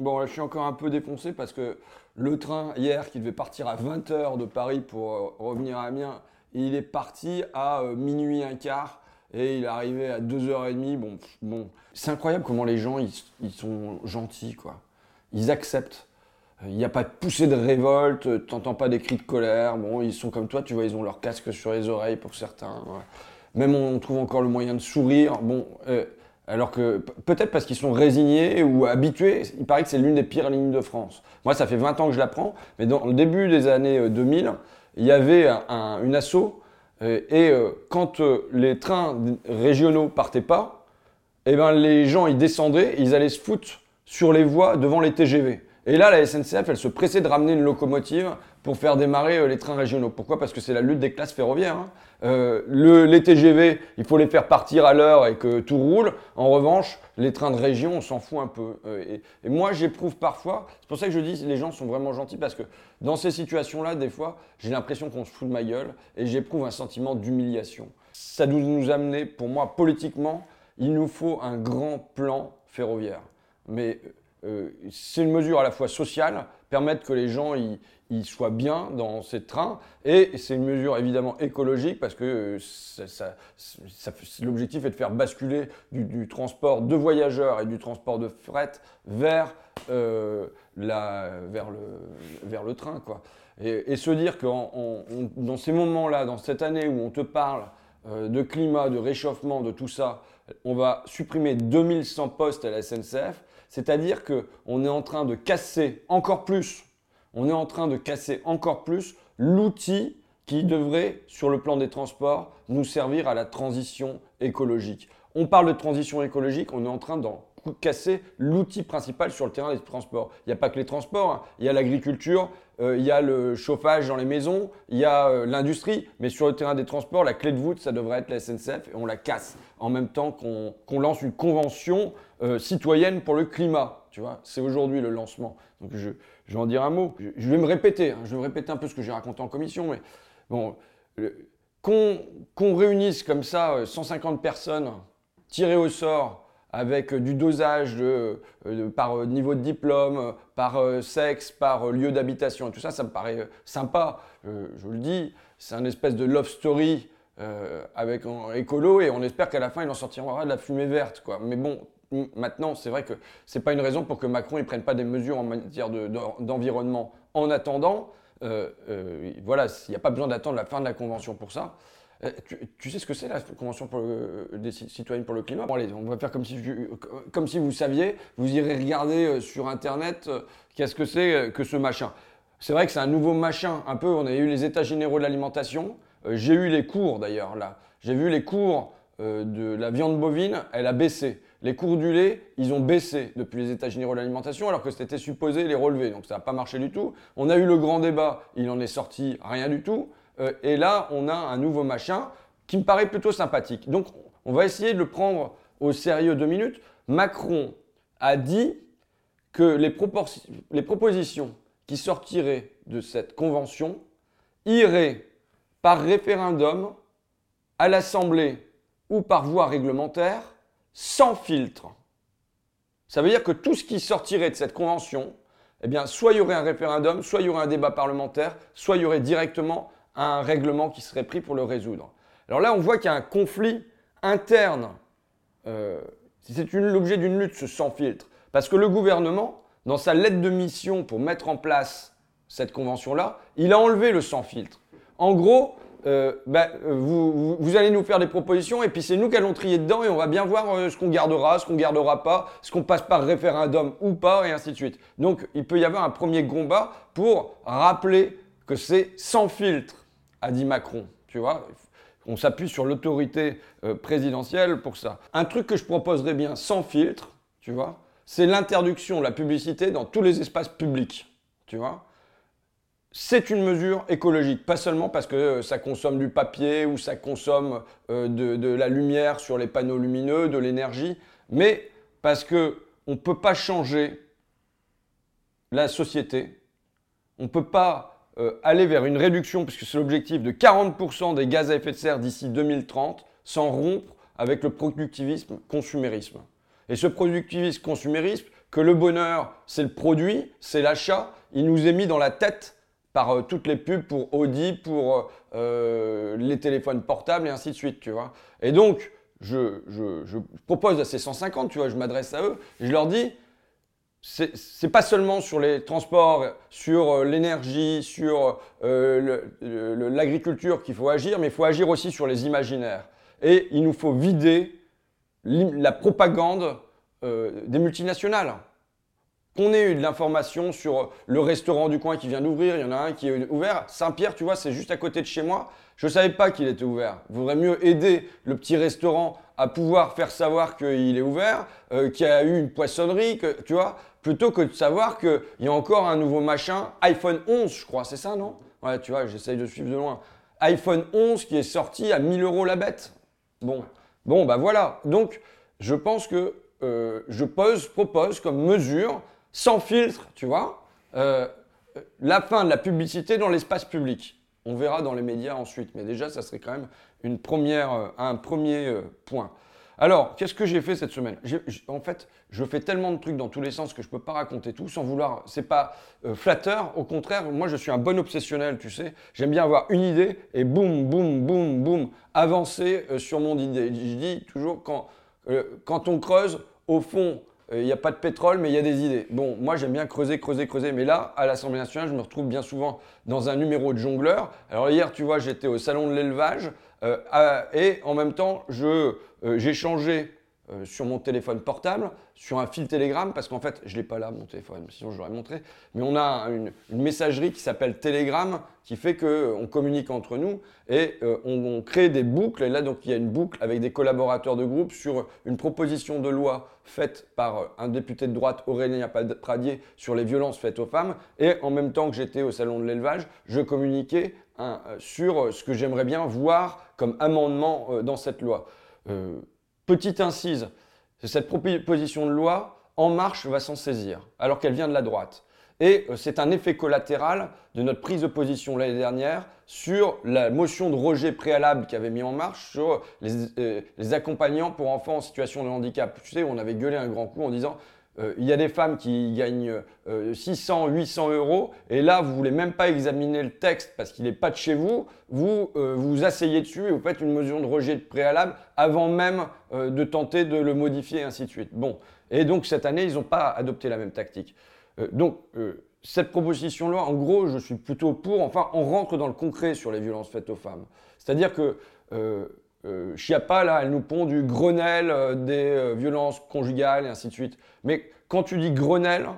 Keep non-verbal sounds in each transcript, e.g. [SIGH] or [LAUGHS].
Bon, là, je suis encore un peu défoncé parce que le train hier qui devait partir à 20h de Paris pour euh, revenir à Amiens, il est parti à euh, minuit un quart et il est arrivé à 2h30. Bon, bon. c'est incroyable comment les gens ils, sont gentils quoi. Ils acceptent. Il n'y a pas de poussée de révolte, t'entends pas des cris de colère. Bon, ils sont comme toi, tu vois, ils ont leur casque sur les oreilles pour certains. Même on trouve encore le moyen de sourire. Bon, euh, alors que peut-être parce qu'ils sont résignés ou habitués, il paraît que c'est l'une des pires lignes de France. Moi, ça fait 20 ans que je la prends, mais dans le début des années euh, 2000, il y avait un- un- une asso, euh, et euh, quand euh, les trains régionaux partaient pas, eh ben, les gens ils descendaient, ils allaient se foutre sur les voies devant les TGV. Et là, la SNCF, elle se pressait de ramener une locomotive pour faire démarrer euh, les trains régionaux. Pourquoi? Parce que c'est la lutte des classes ferroviaires. hein. Euh, le- les TGV, il faut les faire partir à l'heure et que tout roule. En revanche, les trains de région, on s'en fout un peu. Euh, et, moi, j'éprouve parfois, c'est pour ça que je dis les gens sont vraiment gentils, parce que dans ces situations-là, des fois, j'ai l'impression qu'on se fout de ma gueule et j'éprouve un sentiment d'humiliation. Ça doit nous amener, pour moi, politiquement, il nous faut un grand plan ferroviaire. Mais c'est une mesure à la fois sociale, permettre que les gens y, soient bien dans ces trains, et c'est une mesure évidemment écologique parce que euh, ça- l'objectif est de faire basculer du, transport de voyageurs et du transport de fret vers, euh, la, vers, le, vers le train. Quoi. Et, et se dire que dans ces moments-là, dans cette année où on te parle euh, de climat, de réchauffement, de tout ça, on va supprimer 2100 postes à la SNCF, c'est-à-dire qu'on est en train de casser encore plus, on est en train de casser encore plus l'outil qui devrait, sur le plan des transports, nous servir à la transition écologique. On parle de transition écologique, on est en train d'en casser l'outil principal sur le terrain des transports. Il n'y a pas que les transports, hein. il y a l'agriculture, euh, il y a le chauffage dans les maisons, il y a euh, l'industrie, mais sur le terrain des transports, la clé de voûte, ça devrait être la SNCF et on la casse en même temps qu'on lance une convention euh, citoyenne pour le climat. Tu vois, c'est aujourd'hui le lancement. Donc je, vais en dire un mot. Je, vais me répéter, hein. je vais me répéter un peu ce que j'ai raconté en commission, mais bon, qu'on réunisse comme ça euh, 150 personnes tirées au sort avec euh, du dosage euh, par euh, niveau de diplôme, par sexe, par lieu d'habitation tout ça, ça me paraît sympa. Je le dis, c'est un espèce de love story avec un écolo et on espère qu'à la fin il en sortira de la fumée verte. Quoi. Mais bon, maintenant c'est vrai que c'est pas une raison pour que Macron ne prenne pas des mesures en matière de- d'en- d'environnement. En attendant, voilà, il n'y a pas besoin d'attendre la fin de la convention pour ça. Euh, Tu, sais ce que c'est la Convention des ci- citoyennes pour le climat? Bon allez, on va faire comme si, comme si vous saviez, vous irez regarder euh, sur Internet euh, qu'est-ce que c'est que ce machin. C'est vrai que c'est un nouveau machin, un peu, on a eu les états généraux de l'alimentation, j'ai eu les cours d'ailleurs là, j'ai vu les cours de la viande bovine, elle a baissé. Les cours du lait, ils ont baissé depuis les états généraux de l'alimentation alors que c'était supposé les relever, donc ça n'a pas marché du tout. On a eu le grand débat, il en est sorti rien du tout. Euh, et là, on a un nouveau machin qui me paraît plutôt sympathique. Donc, on va essayer de le prendre au sérieux deux minutes. Macron a dit que les, propositions qui sortiraient de cette convention iraient par référendum à l'Assemblée ou par voie réglementaire sans filtre. Ça veut dire que tout ce qui sortirait de cette convention, eh bien, soit il y aurait un référendum, soit il y aurait un débat parlementaire, soit il y aurait directement un règlement qui serait pris pour le résoudre. Alors là, on voit qu'il y a un conflit interne. euh, c'est l'objet d'une lutte, sans filtre. Parce que le gouvernement, dans sa lettre de mission pour mettre en place cette convention-là, il a enlevé le sans filtre. En gros, euh, vous, vous- vous allez nous faire des propositions et puis c'est nous qui allons trier dedans et on va bien voir euh, ce qu'on gardera, ce qu'on gardera pas, ce qu'on passe par référendum ou pas et ainsi de suite. Donc il peut y avoir un premier combat pour rappeler que c'est sans filtre, a dit Macron. Tu vois, on s'appuie sur l'autorité euh, présidentielle pour ça. Un truc que je proposerais bien sans filtre, tu vois, c'est l'interdiction de la publicité dans tous les espaces publics. Tu vois c'est une mesure écologique, pas seulement parce que euh, ça consomme du papier ou ça consomme euh, de, de la lumière sur les panneaux lumineux, de l'énergie, mais parce que on peut pas changer la société, on peut pas euh, aller vers une réduction, puisque c'est l'objectif de 40% des gaz à effet de serre d'ici 2030, sans rompre avec le productivisme consumérisme. Et ce productivisme consumérisme, que le bonheur, c'est le produit, c'est l'achat. Il nous est mis dans la tête par euh, toutes les pubs pour Audi, pour euh, les téléphones portables et ainsi de suite, tu vois. Et donc, je, je propose à ces 150, tu vois, je m'adresse à eux, je leur dis, c'est pas seulement sur les transports, sur l'énergie, sur l'agriculture qu'il faut agir, mais il faut agir aussi sur les imaginaires. Et il nous faut vider la propagande des multinationales qu'on ait eu de l'information sur le restaurant du coin qui vient d'ouvrir, il y en a un qui est ouvert. Saint-Pierre, tu vois, c'est juste à côté de chez moi. Je ne savais pas qu'il était ouvert. Vaudrait mieux aider le petit restaurant à pouvoir faire savoir qu'il est ouvert, euh, qu'il y a eu une poissonnerie, que, tu vois, plutôt que de savoir qu'il y a encore un nouveau machin, iPhone 11, je crois, c'est ça, non? Ouais, tu vois, j'essaye de suivre de loin. iPhone 11 qui est sorti à 1000 euros la bête. Bon, bon, bah voilà. Donc, je pense que euh, je pose, propose comme mesure sans filtre, tu vois, euh, la fin de la publicité dans l'espace public. On verra dans les médias ensuite, mais déjà, ça serait quand même une première, euh, un premier euh, point. Alors, qu'est-ce que j'ai fait cette semaine? En fait, je fais tellement de trucs dans tous les sens que je ne peux pas raconter tout sans vouloir. C'est pas flatteur. Au contraire, moi, je suis un bon obsessionnel, tu sais. J'aime bien avoir une idée et boum, boum, boum, boum, avancer sur mon idée. Je dis toujours quand, quand on creuse, au fond, il n'y a pas de pétrole, mais il y a des idées. Bon, moi j'aime bien creuser, creuser, creuser, mais là, à l'Assemblée nationale, je me retrouve bien souvent dans un numéro de jongleur. Alors hier, tu vois, j'étais au salon de l'élevage euh, et en même temps, euh, j'ai changé euh, sur mon téléphone portable, sur un fil Telegram, parce qu'en fait, je ne l'ai pas là, mon téléphone, sinon je l'aurais montré, mais on a une, messagerie qui s'appelle Telegram, qui fait qu'on communique entre nous et euh, on, crée des boucles. Et là, donc, il y a une boucle avec des collaborateurs de groupe sur une proposition de loi faite par euh, un député de droite, Aurélien Pradier, sur les violences faites aux femmes. Et en même temps que j'étais au salon de l'élevage, je communiquais sur ce que j'aimerais bien voir comme amendement dans cette loi. Petite incise, cette proposition de loi, En Marche va s'en saisir, alors qu'elle vient de la droite. Et euh, c'est un effet collatéral de notre prise de position l'année dernière sur la motion de rejet préalable qu'avait mis En Marche sur les, euh, les, accompagnants pour enfants en situation de handicap. Tu sais, on avait gueulé un grand coup en disant euh, il y a des femmes qui gagnent 600, euh, 800 euros, et là, vous voulez même pas examiner le texte parce qu'il n'est pas de chez vous, vous euh, vous asseyez dessus et vous faites une mesure de rejet de préalable avant même de tenter de le modifier, et ainsi de suite. Bon, et donc cette année, ils n'ont pas adopté la même tactique. donc, cette proposition là en gros, je suis plutôt pour. Enfin, on rentre dans le concret sur les violences faites aux femmes. C'est-à-dire que euh, Chiappa, là, elle nous pond du Grenelle euh, des euh, violences conjugales et ainsi de suite. Mais quand tu dis Grenelle,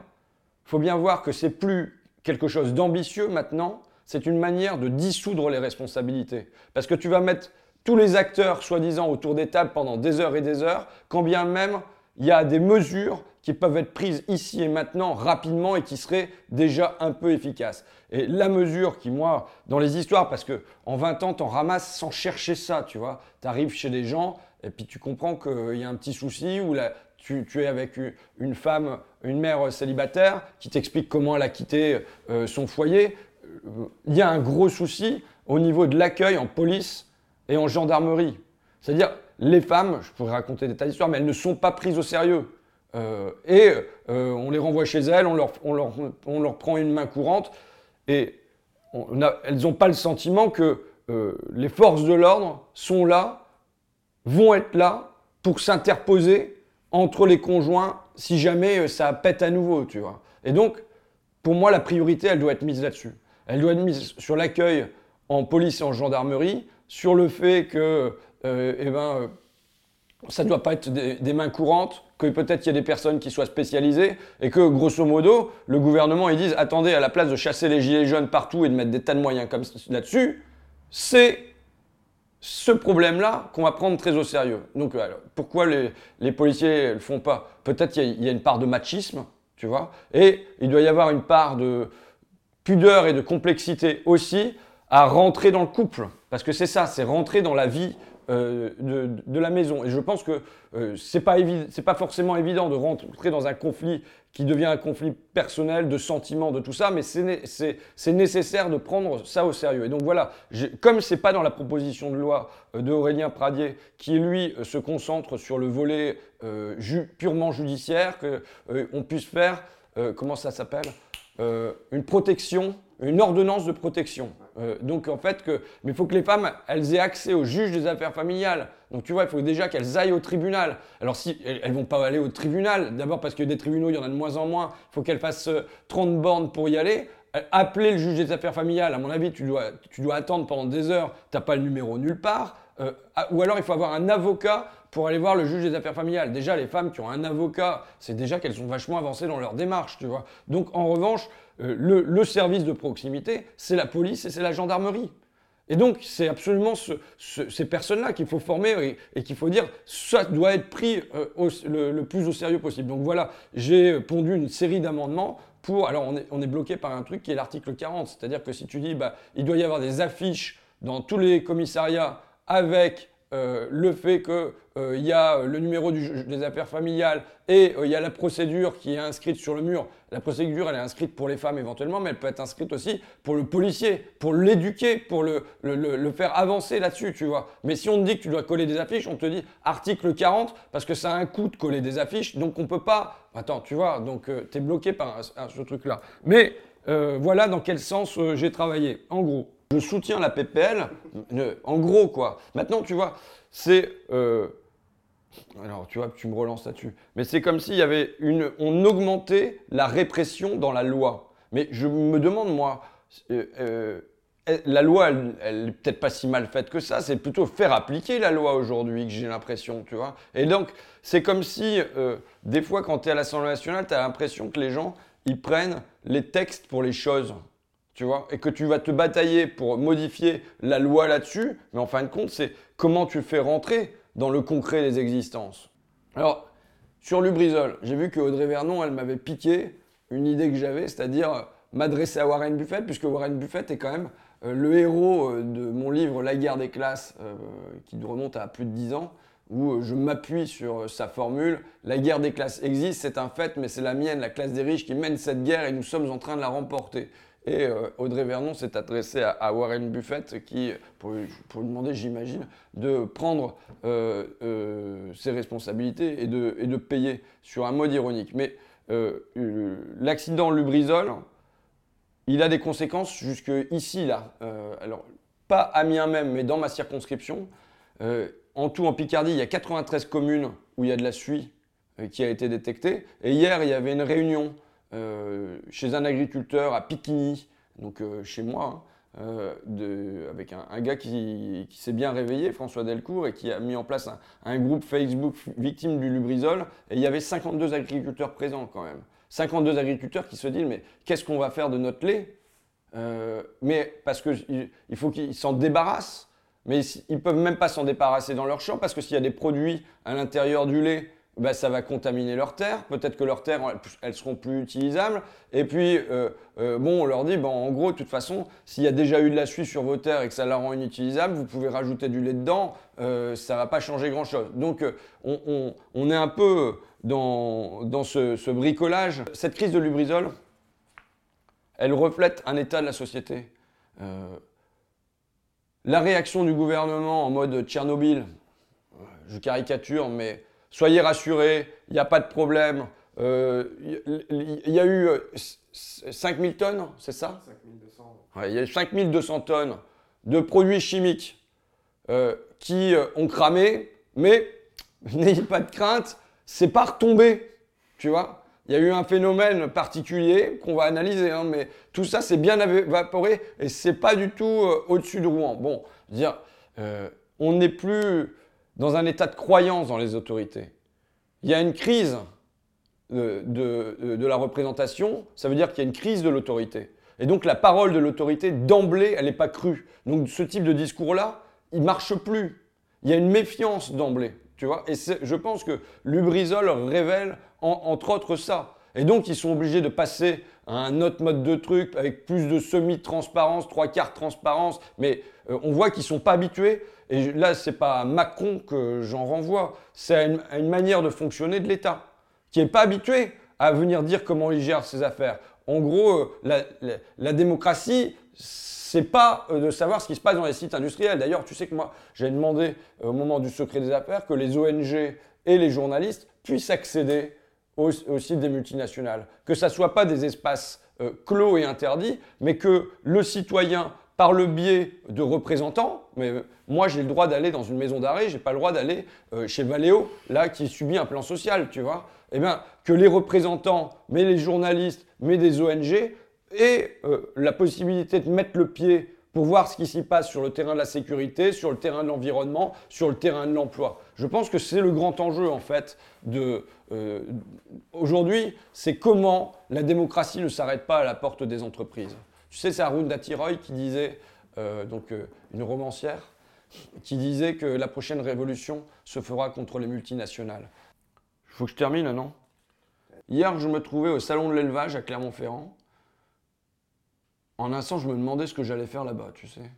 faut bien voir que c'est plus quelque chose d'ambitieux maintenant, c'est une manière de dissoudre les responsabilités. Parce que tu vas mettre tous les acteurs, soi-disant, autour des tables pendant des heures et des heures, quand bien même il y a des mesures qui peuvent être prises ici et maintenant rapidement et qui seraient déjà un peu efficaces. Et la mesure qui, moi, dans les histoires, parce que en 20 ans, tu en ramasses sans chercher ça, tu vois. Tu arrives chez des gens et puis tu comprends qu'il y a un petit souci ou tu, es avec une femme, une mère célibataire qui t'explique comment elle a quitté euh, son foyer. Il y a un gros souci au niveau de l'accueil en police et en gendarmerie. C'est-à-dire, les femmes, je pourrais raconter des tas d'histoires, mais elles ne sont pas prises au sérieux. Euh, et euh, on les renvoie chez elles, on leur, on, leur, on leur, prend une main courante, et elles n'ont pas le sentiment que euh, les forces de l'ordre sont là, vont être là pour s'interposer entre les conjoints si jamais ça pète à nouveau, tu vois. Et donc, pour moi, la priorité, elle doit être mise là-dessus. Elle doit être mise sur l'accueil en police et en gendarmerie, sur le fait que euh, eh ben, ça ne doit pas être des, mains courantes, que peut-être il y a des personnes qui soient spécialisées, et que grosso modo, le gouvernement, ils disent, attendez, à la place de chasser les gilets jaunes partout et de mettre des tas de moyens comme là-dessus, c'est ce problème-là qu'on va prendre très au sérieux. Donc, pourquoi les, policiers ne le font pas? Peut-être qu'il y, a une part de machisme, tu vois, et il doit y avoir une part de pudeur et de complexité aussi à rentrer dans le couple. Parce que c'est ça, c'est rentrer dans la vie euh, de, la maison. Et je pense que euh, ce n'est pas, pas forcément évident de rentrer dans un conflit qui devient un conflit personnel, de sentiments, de tout ça, mais c'est nécessaire de prendre ça au sérieux. Et donc voilà, comme ce n'est pas dans la proposition de loi euh, d'Aurélien Pradier, qui lui se concentre sur le volet purement judiciaire, qu'on puisse faire, comment ça s'appelle? Une protection, une ordonnance de protection. Euh, donc en fait, que, mais il faut que les femmes, elles aient accès au juge des affaires familiales. Donc tu vois, il faut déjà qu'elles aillent au tribunal. Alors si elles, ne vont pas aller au tribunal, d'abord parce que des tribunaux, il y en a de moins en moins, il faut qu'elles fassent 30 euh, bornes pour y aller. Euh, appeler le juge des affaires familiales, à mon avis, tu dois, tu dois attendre pendant des heures, tu n'as pas le numéro nulle part. Ah, ou alors il faut avoir un avocat pour aller voir le juge des affaires familiales. Déjà, les femmes qui ont un avocat, c'est déjà qu'elles sont vachement avancées dans leur démarche, tu vois. Donc en revanche, euh, le, service de proximité, c'est la police et c'est la gendarmerie. Et donc, c'est absolument ces personnes-là qu'il faut former et, qu'il faut dire, ça doit être pris euh, le, plus au sérieux possible. Donc voilà, j'ai pondu une série d'amendements pour... Alors, on est, on est, bloqué par un truc qui est l'article 40, c'est-à-dire que si tu dis, bah, il doit y avoir des affiches dans tous les commissariats avec euh, le fait qu'il euh, y a le numéro des affaires familiales et euh, il y a la procédure qui est inscrite sur le mur. La procédure, elle est inscrite pour les femmes éventuellement, mais elle peut être inscrite aussi pour le policier, pour l'éduquer, pour le, faire avancer là-dessus, tu vois. Mais si on te dit que tu dois coller des affiches, on te dit article 40, parce que ça a un coût de coller des affiches, donc on peut pas... Attends, tu vois, donc tu es bloqué par ce truc-là. Mais voilà dans quel sens j'ai travaillé, en gros. Je soutiens la PPL, en gros quoi. Maintenant, tu vois, c'est... Euh, alors, tu vois, tu me relances là-dessus. Mais c'est comme s'il y avait une... On augmentait la répression dans la loi. Mais je me demande, moi, euh, euh, la loi, elle, n'est peut-être pas si mal faite que ça. C'est plutôt faire appliquer la loi aujourd'hui que j'ai l'impression, tu vois. Et donc, c'est comme si, des fois, quand tu es à l'Assemblée nationale, tu as l'impression que les gens, ils prennent les textes pour les choses tu vois, et que tu vas te batailler pour modifier la loi là-dessus, mais en fin de compte, c'est comment tu fais rentrer dans le concret des existences. Alors, sur Lubrizol, j'ai vu que Audrey Vernon, elle m'avait piqué une idée que j'avais, c'est-à-dire m'adresser à Warren Buffett, puisque Warren Buffett est quand même euh, le héros euh, de mon livre La guerre des classes, euh, qui remonte à plus de 10 ans, où je m'appuie sur sa formule. La guerre des classes existe, c'est un fait, mais c'est la mienne, la classe des riches, qui mène cette guerre et nous sommes en train de la remporter. Et euh, Audrey Vernon s'est adressée à, Warren Buffett, qui, pour, lui demander, j'imagine, de prendre euh, euh, ses responsabilités et de, payer sur un mode ironique. Mais l'accident Lubrizol, il a des conséquences jusque ici, là. alors, pas à Amiens même, mais dans ma circonscription. en tout, en Picardie, il y a 93 communes où il y a de la suie qui a été détectée. Et hier, il y avait une réunion chez un agriculteur à Piquigny, donc euh, chez moi, hein, euh, avec un, gars qui, s'est bien réveillé, François Delcourt, et qui a mis en place un, groupe Facebook victime du Lubrizol. Et il y avait 52 agriculteurs présents quand même. 52 agriculteurs qui se disent mais qu'est-ce qu'on va faire de notre lait? Mais parce qu'il il faut qu'ils s'en débarrassent. Mais ils ne peuvent même pas s'en débarrasser dans leur champ parce que s'il y a des produits à l'intérieur du lait bah, ça va contaminer leurs terres. Peut-être que leurs terres, elles seront plus utilisables. Et puis, euh, euh, bon, on leur dit, bon, en gros, de toute façon, s'il y a déjà eu de la suie sur vos terres et que ça la rend inutilisable, vous pouvez rajouter du lait dedans, euh, ça va pas changer grand-chose. Donc, on, est un peu dans, dans ce, ce, bricolage. Cette crise de Lubrizol, elle reflète un état de la société. la réaction du gouvernement en mode Tchernobyl, je caricature, mais Soyez rassurés, il n'y a pas de problème. Il euh, y, a eu 5000 euh, tonnes, c'est ça? 5200. Il y a eu 5200 tonnes de produits chimiques euh, qui ont cramé, mais [LAUGHS] n'ayez pas de crainte, c'est pas retombé. Tu vois? Il y a eu un phénomène particulier qu'on va analyser, hein, mais tout ça c'est bien évaporé et c'est pas du tout au-dessus de Rouen. Bon, dire, on n'est plus dans un état de croyance dans les autorités. Il y a une crise de, la représentation, ça veut dire qu'il y a une crise de l'autorité. Et donc la parole de l'autorité, d'emblée, elle n'est pas crue. Donc ce type de discours-là, il marche plus. Il y a une méfiance d'emblée. Tu vois Et je pense que Lubrizol révèle entre autres ça. Et donc ils sont obligés de passer un autre mode de truc avec plus de semi-transparence, trois quarts transparence, mais euh, on voit qu'ils sont pas habitués. Et là, c'est pas à Macron que j'en renvoie, c'est à, une, manière de fonctionner de l'État qui est pas habitué à venir dire comment il gère ses affaires. En gros, euh, la, la, la démocratie, c'est pas euh, de savoir ce qui se passe dans les sites industriels. D'ailleurs, tu sais que moi, j'ai demandé au moment du secret des affaires que les ONG et les journalistes puissent accéder au, site des multinationales. Que ça soit pas des espaces euh, clos et interdits, mais que le citoyen, par le biais de représentants, mais euh, moi j'ai le droit d'aller dans une maison d'arrêt, j'ai pas le droit d'aller euh, chez Valeo, là qui subit un plan social, tu vois. Eh bien, que les représentants, mais les journalistes, mais des ONG, aient la possibilité de mettre le pied pour voir ce qui s'y passe sur le terrain de la sécurité, sur le terrain de l'environnement, sur le terrain de l'emploi. Je pense que c'est le grand enjeu en fait euh, aujourd'hui, c'est comment la démocratie ne s'arrête pas à la porte des entreprises. Tu sais, c'est Arun Datiroy qui disait, euh, donc euh, une romancière, qui disait que la prochaine révolution se fera contre les multinationales. Il faut que je termine, non? Hier, je me trouvais au salon de l'élevage à Clermont-Ferrand en un sens, je me demandais ce que j'allais faire là-bas, tu sais.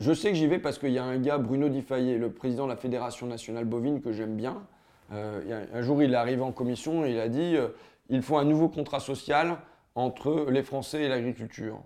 Je sais que j'y vais parce qu'il y a un gars, Bruno Diffayet, le président de la Fédération nationale bovine, que j'aime bien. Euh, un jour, il est arrivé en commission et il a dit il faut un nouveau contrat social entre les Français et l'agriculture.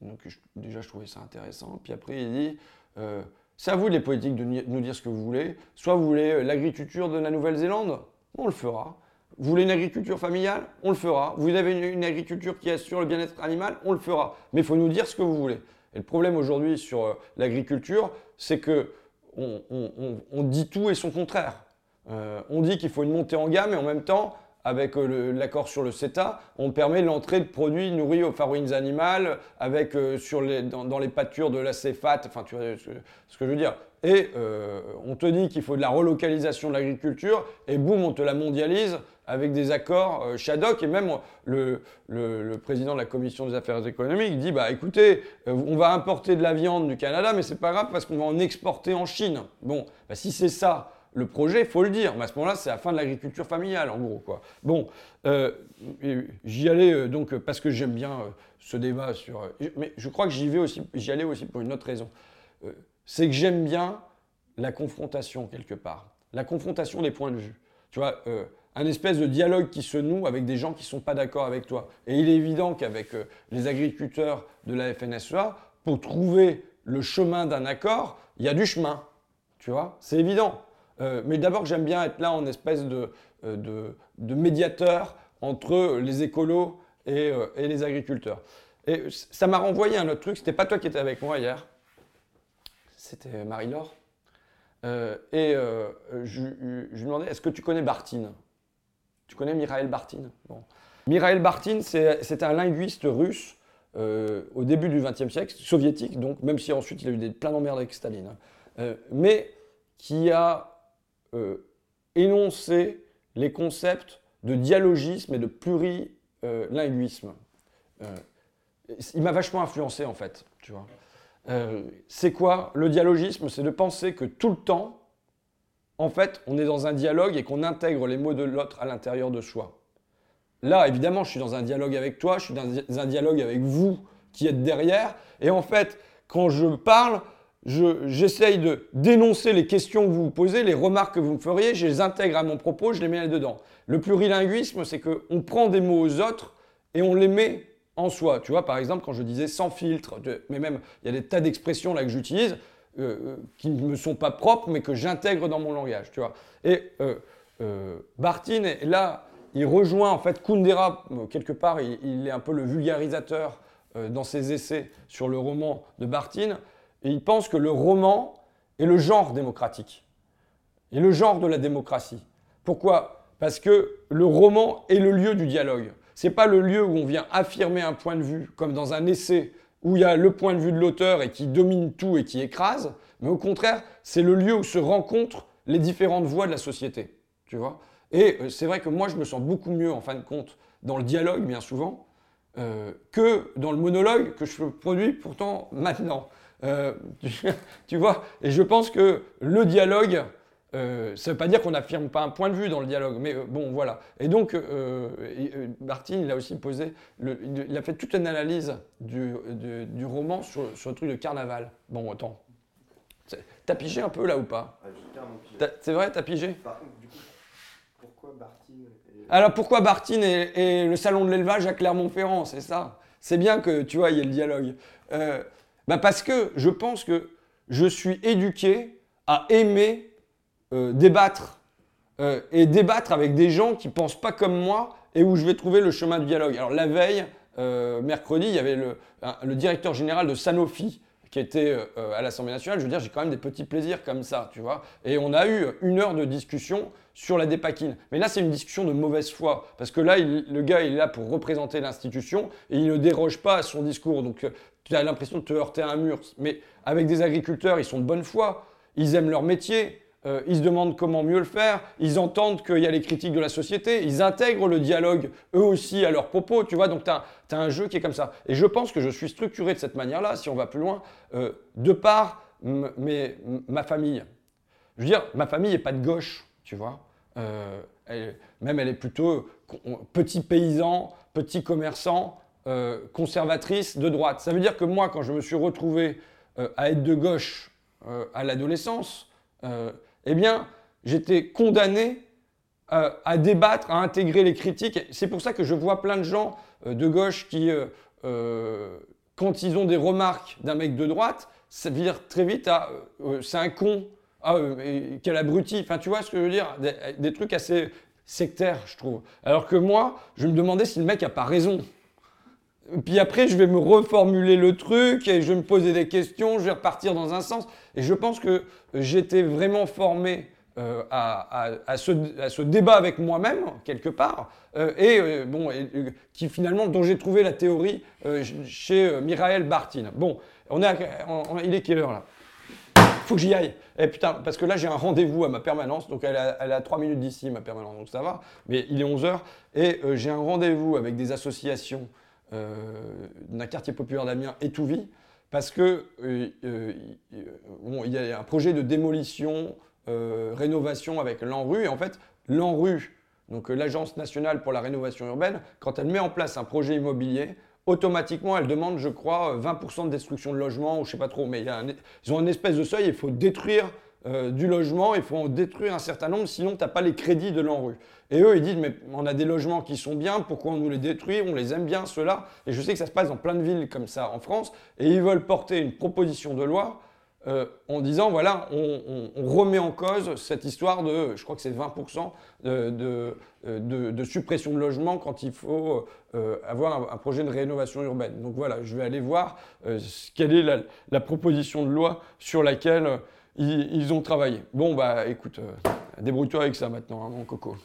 Donc, déjà, je trouvais ça intéressant. Puis après, il dit euh, c'est à vous, les politiques, de nous dire ce que vous voulez. Soit vous voulez l'agriculture de la Nouvelle-Zélande, on le fera. Vous voulez une agriculture familiale On le fera. Vous avez une, agriculture qui assure le bien-être animal On le fera. Mais il faut nous dire ce que vous voulez. Et le problème aujourd'hui sur euh, l'agriculture, c'est que on, dit tout et son contraire. Euh, on dit qu'il faut une montée en gamme et en même temps, avec euh, l'accord sur le CETA, on permet l'entrée de produits nourris aux farines animales, avec sur les, dans, les pâtures de la céphate, enfin tu vois ce, que je veux dire. Et on te dit qu'il faut de la relocalisation de l'agriculture, et boum, on te la mondialise avec des accords euh, et même le, président de la commission des affaires économiques dit bah écoutez euh, on va importer de la viande du Canada mais c'est pas grave parce qu'on va en exporter en Chine. Bon bah, si c'est ça le projet, il faut le dire. Mais à ce moment-là, c'est la fin de l'agriculture familiale, en gros. Quoi. Bon, euh, j'y allais donc parce que j'aime bien ce débat sur. mais je crois que j'y vais aussi, j'y allais aussi pour une autre raison. c'est que j'aime bien la confrontation quelque part, la confrontation des points de vue. Tu vois, un espèce de dialogue qui se noue avec des gens qui ne sont pas d'accord avec toi. Et il est évident qu'avec euh, les agriculteurs de la FNSEA, pour trouver le chemin d'un accord, il y a du chemin. Tu vois, c'est évident. Euh, mais d'abord, j'aime bien être là en espèce de, euh, de, médiateur entre les écolos et, et, les agriculteurs. Et ça m'a renvoyé à un autre truc. C'était pas toi qui étais avec moi hier. C'était Marie-Laure. et je, lui demandais, est-ce que tu connais Bartine? Tu connais Mikhail Bartin bon. Mikhail Bartin, c'est un linguiste russe euh, au début du XXe siècle, soviétique, donc même si ensuite il a eu des, plein d'emmerdes avec Staline, hein. euh, mais qui a euh, énoncé les concepts de dialogisme et de plurilinguisme. il m'a vachement influencé en fait, tu vois. c'est quoi le dialogisme? C'est de penser que tout le temps, en fait, on est dans un dialogue et qu'on intègre les mots de l'autre à l'intérieur de soi. Là, évidemment, je suis dans un dialogue avec toi, je suis dans un dialogue avec vous qui êtes derrière. Et en fait, quand je parle, j'essaye de dénoncer les questions que vous vous posez, les remarques que vous me feriez, je les intègre à mon propos, je les mets là-dedans. Le plurilinguisme, c'est qu'on prend des mots aux autres et on les met en soi. Tu vois, par exemple, quand je disais sans filtre, mais même, il y a des tas d'expressions là que j'utilise. Euh, euh, qui ne me sont pas propres, mais que j'intègre dans mon langage, tu vois. Et euh, euh Bartin, là, il rejoint en fait Kundera, quelque part, il, est un peu le vulgarisateur dans ses essais sur le roman de Bartin, et il pense que le roman est le genre démocratique, et le genre de la démocratie. Pourquoi? Parce que le roman est le lieu du dialogue. C'est pas le lieu où on vient affirmer un point de vue, comme dans un essai où il y a le point de vue de l'auteur et qui domine tout et qui écrase, mais au contraire, c'est le lieu où se rencontrent les différentes voix de la société. Tu vois? Et euh, c'est vrai que moi, je me sens beaucoup mieux, en fin de compte, dans le dialogue, bien souvent, euh, que dans le monologue que je produis pourtant maintenant. Euh, [LAUGHS] tu, vois Et je pense que le dialogue, euh, ça ne veut pas dire qu'on n'affirme pas un point de vue dans le dialogue, mais euh, bon, voilà. Et donc, euh, Martin, il a aussi posé, il a fait toute une analyse du, du, roman sur, sur, le truc de carnaval. Bon, attends. T'as pigé un peu là ou pas? Ah, C'est vrai, t'as pigé? Du coup, pourquoi Bartine Alors pourquoi Bartine et, le salon de l'élevage à Clermont-Ferrand, c'est ça? C'est bien que, tu vois, il y ait le dialogue. Bah parce que je pense que je suis éduqué à aimer euh, débattre euh, et débattre avec des gens qui pensent pas comme moi et où je vais trouver le chemin du dialogue. Alors la veille, euh, mercredi, il y avait le, directeur général de Sanofi qui était à l'Assemblée nationale. Je veux dire, j'ai quand même des petits plaisirs comme ça, tu vois. Et on a eu une heure de discussion sur la dépakine. Mais là, c'est une discussion de mauvaise foi. Parce que là, le gars, il est là pour représenter l'institution et il ne déroge pas à son discours. Donc, tu as l'impression de te heurter à un mur. Mais avec des agriculteurs, ils sont de bonne foi. Ils aiment leur métier. Euh, ils se demandent comment mieux le faire, ils entendent qu'il y a les critiques de la société, ils intègrent le dialogue eux aussi à leurs propos, tu vois, donc tu as, un jeu qui est comme ça. Et je pense que je suis structuré de cette manière-là, si on va plus loin, euh, de par ma famille. Je veux dire, ma famille n'est pas de gauche, tu vois. Euh, même elle est plutôt petit paysan, petit commerçant, conservatrice de droite. Ça veut dire que moi, quand je me suis retrouvé à être de gauche à l'adolescence, eh bien, j'étais condamné euh, à débattre, à intégrer les critiques. C'est pour ça que je vois plein de gens euh, de gauche qui, euh, quand ils ont des remarques d'un mec de droite, ça vire très vite à c'est un con, ah, quel abruti. Enfin, tu vois ce que je veux dire? Des, trucs assez sectaires, je trouve. Alors que moi, je me demandais si le mec a pas raison. Puis après, je vais me reformuler le truc et je vais me poser des questions, je vais repartir dans un sens. Et je pense que j'étais vraiment formé euh, à, ce, débat avec moi-même, quelque part, euh, et euh, bon, qui finalement, dont j'ai trouvé la théorie chez Miraël Bartine. Bon, on est il est quelle heure là? Faut que j'y aille. Eh, putain, parce que là, j'ai un rendez-vous à ma permanence. Donc, elle a, elle a 3 minutes d'ici, ma permanence. Donc, ça va. Mais il est 11h. Et j'ai un rendez-vous avec des associations d'un quartier populaire d'Amiens, Étouvie, parce que euh, euh, il y a un projet de démolition, rénovation avec l'ANRU, et en fait, l'ANRU, donc l'Agence nationale pour la rénovation urbaine, quand elle met en place un projet immobilier, automatiquement, elle demande, je crois, 20% de destruction de logements, ou je sais pas trop, mais ils ont un espèce de seuil, il faut détruire euh, du logement, il faut en détruire un certain nombre, sinon tu n'as pas les crédits de l'ANRU. Et eux, ils disent, mais on a des logements qui sont bien, pourquoi on nous les détruit On les aime bien, ceux-là. Et je sais que ça se passe dans plein de villes comme ça en France, et ils veulent porter une proposition de loi euh, en disant, voilà, on, remet en cause cette histoire de, je crois que c'est 20% de, de, suppression de logements quand il faut euh, avoir un, projet de rénovation urbaine. Donc voilà, je vais aller voir quelle est la, proposition de loi sur laquelle ils, ont travaillé. Bon, bah écoute, euh, débrouille-toi avec ça maintenant, hein, mon coco.